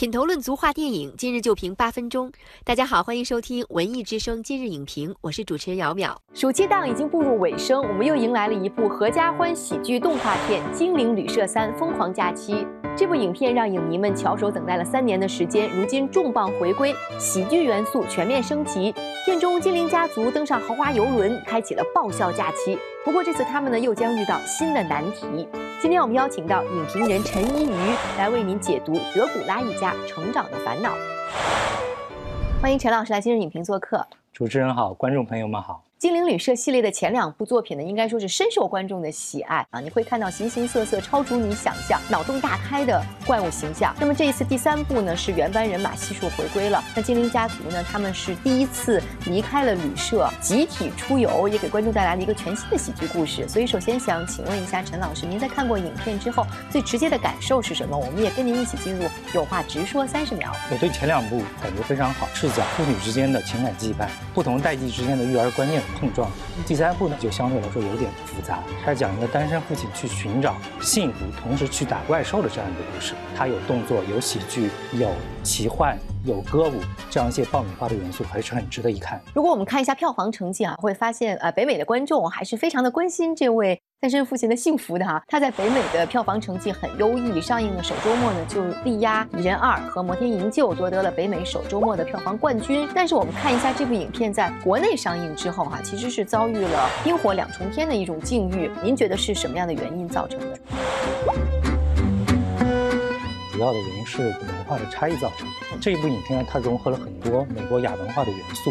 品头论足话电影，今日就评八分钟。大家好，欢迎收听文艺之声今日影评，我是主持人姚淼。暑期档已经步入尾声，我们又迎来了一部合家欢喜剧动画片《精灵旅社三：疯狂假期》。这部影片让影迷们翘首等待了三年的时间，如今重磅回归，喜剧元素全面升级。片中精灵家族登上豪华游轮，开启了爆笑假期。不过这次他们呢又将遇到新的难题。今天我们邀请到影评人陈一瑜来为您解读德古拉一家成长的烦恼。欢迎陈老师来今日影评做客。主持人好，观众朋友们好。精灵旅社系列的前两部作品呢，应该说是深受观众的喜爱啊！你会看到形形色色、超出你想象、脑洞大开的怪物形象。那么这一次第三部呢，是原班人马悉数回归了。那精灵家族呢，他们是第一次离开了旅社，集体出游，也给观众带来了一个全新的喜剧故事。所以，首先想请问一下陈老师，您在看过影片之后，最直接的感受是什么？我们也跟您一起进入有话直说三十秒。我对前两部感觉非常好，是讲父女之间的情感羁绊，不同代际之间的育儿观念。碰撞。第三部呢，就相对来说有点复杂，它讲一个单身父亲去寻找幸福，同时去打怪兽的这样一个故事。它有动作，有喜剧，有奇幻，有歌舞，这样一些爆米花的元素，还是很值得一看。如果我们看一下票房成绩啊，会发现呃，北美的观众还是非常的关心这位。单身父亲的幸福的哈，他在北美的票房成绩很优异，上映的首周末呢就力压《蚁人二》和《摩天营救》，夺得了北美首周末的票房冠军。但是我们看一下这部影片在国内上映之后哈，其实是遭遇了冰火两重天的一种境遇。您觉得是什么样的原因造成的？主要的原因是文化的差异造成的。这一部影片呢，它融合了很多美国亚文化的元素，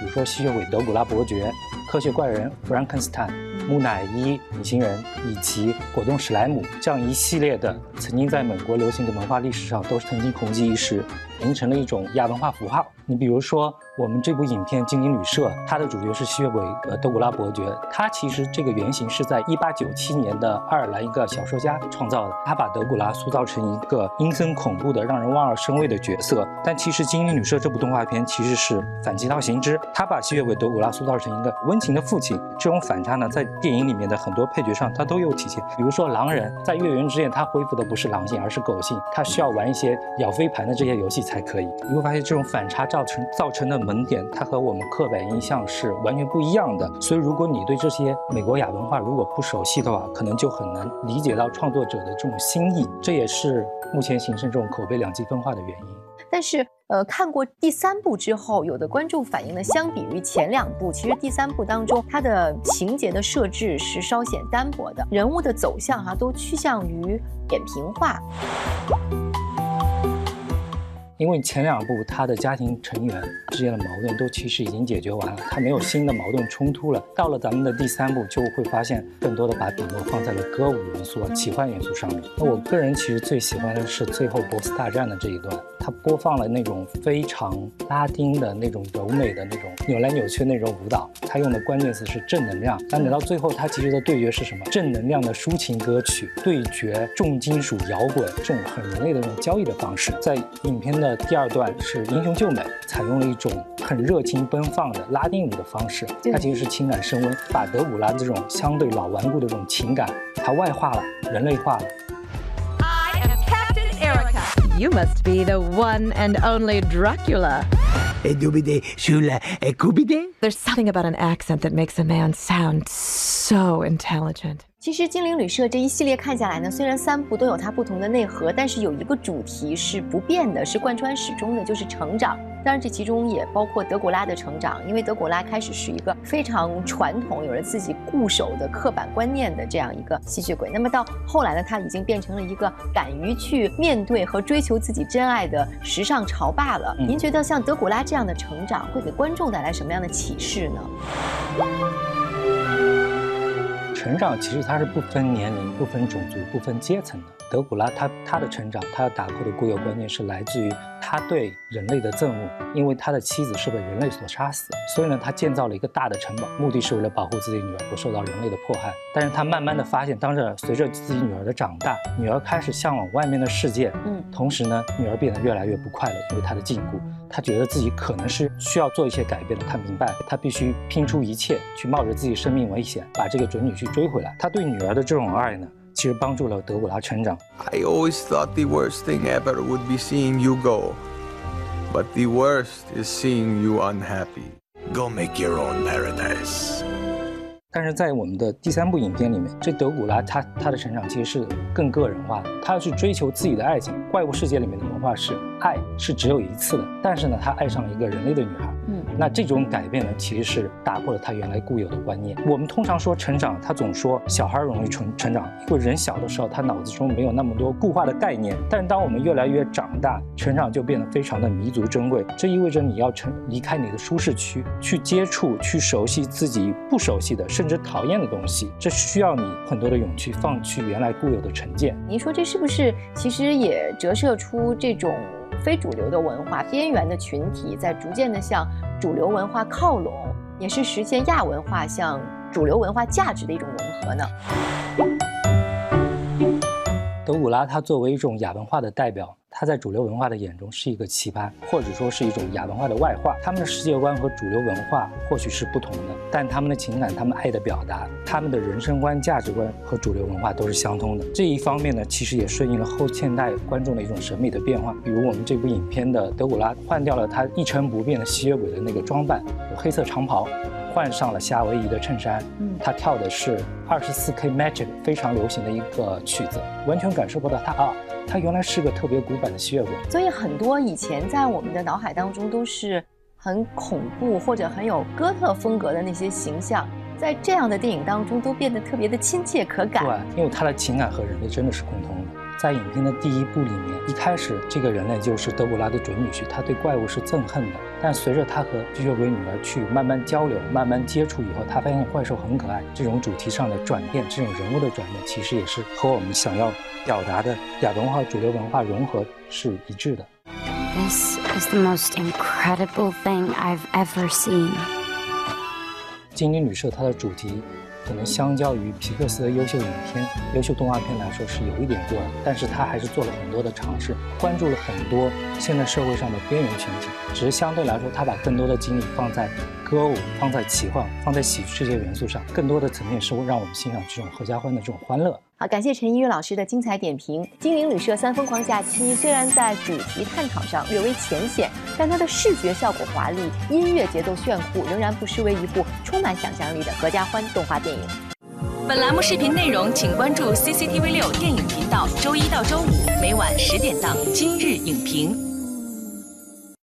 比如说吸血鬼德古拉伯爵、科学怪人弗兰肯斯坦。木乃伊、隐形人以及果冻史莱姆这样一系列的，曾经在美国流行的文化历史上都是曾经红极一时，形成了一种亚文化符号。你比如说。我们这部影片《精灵旅社》，它的主角是吸血鬼呃德古拉伯爵。他其实这个原型是在一八九七年的爱尔兰一个小说家创造的。他把德古拉塑造成一个阴森恐怖的、让人望而生畏的角色。但其实《精灵旅社》这部动画片其实是反其道行之，他把吸血鬼德古拉塑造成一个温情的父亲。这种反差呢，在电影里面的很多配角上，它都有体现。比如说狼人，在月圆之夜，他恢复的不是狼性，而是狗性。他需要玩一些咬飞盘的这些游戏才才可以。你会发现这种反差造成造成的。萌点，它和我们刻板印象是完全不一样的。所以，如果你对这些美国亚文化如果不熟悉的话，可能就很难理解到创作者的这种心意。这也是目前形成这种口碑两极分化的原因。但是，呃，看过第三部之后，有的观众反映呢，相比于前两部，其实第三部当中它的情节的设置是稍显单薄的，人物的走向哈都趋向于扁平化。因为前两部他的家庭成员之间的矛盾都其实已经解决完了，他没有新的矛盾冲突了。到了咱们的第三部，就会发现更多的把笔墨放在了歌舞元素、啊、奇幻元素上面。那我个人其实最喜欢的是最后 BOSS 大战的这一段，他播放了那种非常拉丁的那种柔美的那种扭来扭去那种舞蹈，他用的关键词是正能量。但等到最后，他其实的对决是什么？正能量的抒情歌曲对决重金属摇滚，这种很人类的这种交易的方式，在影片的。第二段是英雄救美，采用了一种很热情奔放的拉丁舞的方式，它其实是情感升温，把德古拉这种相对老顽固的这种情感，它外化了，人类化了。You must be the one and only Dracula. There's something about an accent that makes a man sound so intelligent. 其实《精灵旅社》这一系列看下来呢，虽然三部都有它不同的内核，但是有一个主题是不变的，是贯穿始终的，就是成长。当然，这其中也包括德古拉的成长，因为德古拉开始是一个非常传统、有着自己固守的刻板观念的这样一个吸血鬼。那么到后来呢，他已经变成了一个敢于去面对和追求自己真爱的时尚潮爸了。您觉得像德古拉这样的成长会给观众带来什么样的启示呢？成长其实它是不分年龄、不分种族、不分阶层的。德古拉他他的成长，他要打破的固有观念是来自于他对人类的憎恶，因为他的妻子是被人类所杀死，所以呢，他建造了一个大的城堡，目的是为了保护自己女儿不受到人类的迫害。但是他慢慢的发现，当着随着自己女儿的长大，女儿开始向往外面的世界，嗯，同时呢，女儿变得越来越不快乐，因为他的禁锢，他觉得自己可能是需要做一些改变的，他明白他必须拼出一切，去冒着自己生命危险把这个准女婿追回来。他对女儿的这种爱呢？其实帮助了德古拉成长。I always thought the worst thing ever would be seeing you go, but the worst is seeing you unhappy. Go make your own paradise. 但是在我们的第三部影片里面，这德古拉他他的成长其实是更个人化的，他要去追求自己的爱情。怪物世界里面的文化是爱是只有一次的，但是呢，他爱上了一个人类的女孩。嗯，那这种改变呢，其实是打破了他原来固有的观念。我们通常说成长，他总说小孩容易成成长，因为人小的时候他脑子中没有那么多固化的概念。但是当我们越来越长大，成长就变得非常的弥足珍贵。这意味着你要成离开你的舒适区，去接触、去熟悉自己不熟悉的。甚至讨厌的东西，这需要你很多的勇气，放弃原来固有的成见。您说这是不是其实也折射出这种非主流的文化、边缘的群体在逐渐的向主流文化靠拢，也是实现亚文化向主流文化价值的一种融合呢？德古拉他作为一种亚文化的代表。他在主流文化的眼中是一个奇葩，或者说是一种亚文化的外化。他们的世界观和主流文化或许是不同的，但他们的情感、他们爱的表达、他们的人生观、价值观和主流文化都是相通的。这一方面呢，其实也顺应了后现代观众的一种审美的变化。比如我们这部影片的德古拉换掉了他一成不变的吸血鬼的那个装扮，有黑色长袍。换上了夏威夷的衬衫，嗯，他跳的是二十四 K Magic 非常流行的一个曲子，完全感受不到他啊，他原来是个特别古板的吸血鬼。所以很多以前在我们的脑海当中都是很恐怖或者很有哥特风格的那些形象，在这样的电影当中都变得特别的亲切可感。对，因为他的情感和人类真的是共通的。在影片的第一部里面，一开始这个人类就是德古拉的准女婿，他对怪物是憎恨的。但随着他和吸血鬼女儿去慢慢交流、慢慢接触以后，他发现怪兽很可爱。这种主题上的转变，这种人物的转变，其实也是和我们想要表达的亚文化、主流文化融合是一致的。This is the most incredible thing I've ever seen。精灵旅社它的主题。可能相较于皮克斯的优秀影片、优秀动画片来说是有一点弱的，但是他还是做了很多的尝试，关注了很多现在社会上的边缘群体。只是相对来说，他把更多的精力放在歌舞、放在奇幻、放在喜剧这些元素上，更多的层面是让我们欣赏这种合家欢的这种欢乐。感谢陈一乐老师的精彩点评。《精灵旅社三疯狂假期》虽然在主题探讨上略微浅显，但它的视觉效果华丽，音乐节奏炫酷，仍然不失为一部充满想象力的合家欢动画电影。本栏目视频内容，请关注 CCTV 六电影频道，周一到周五每晚十点档《今日影评》。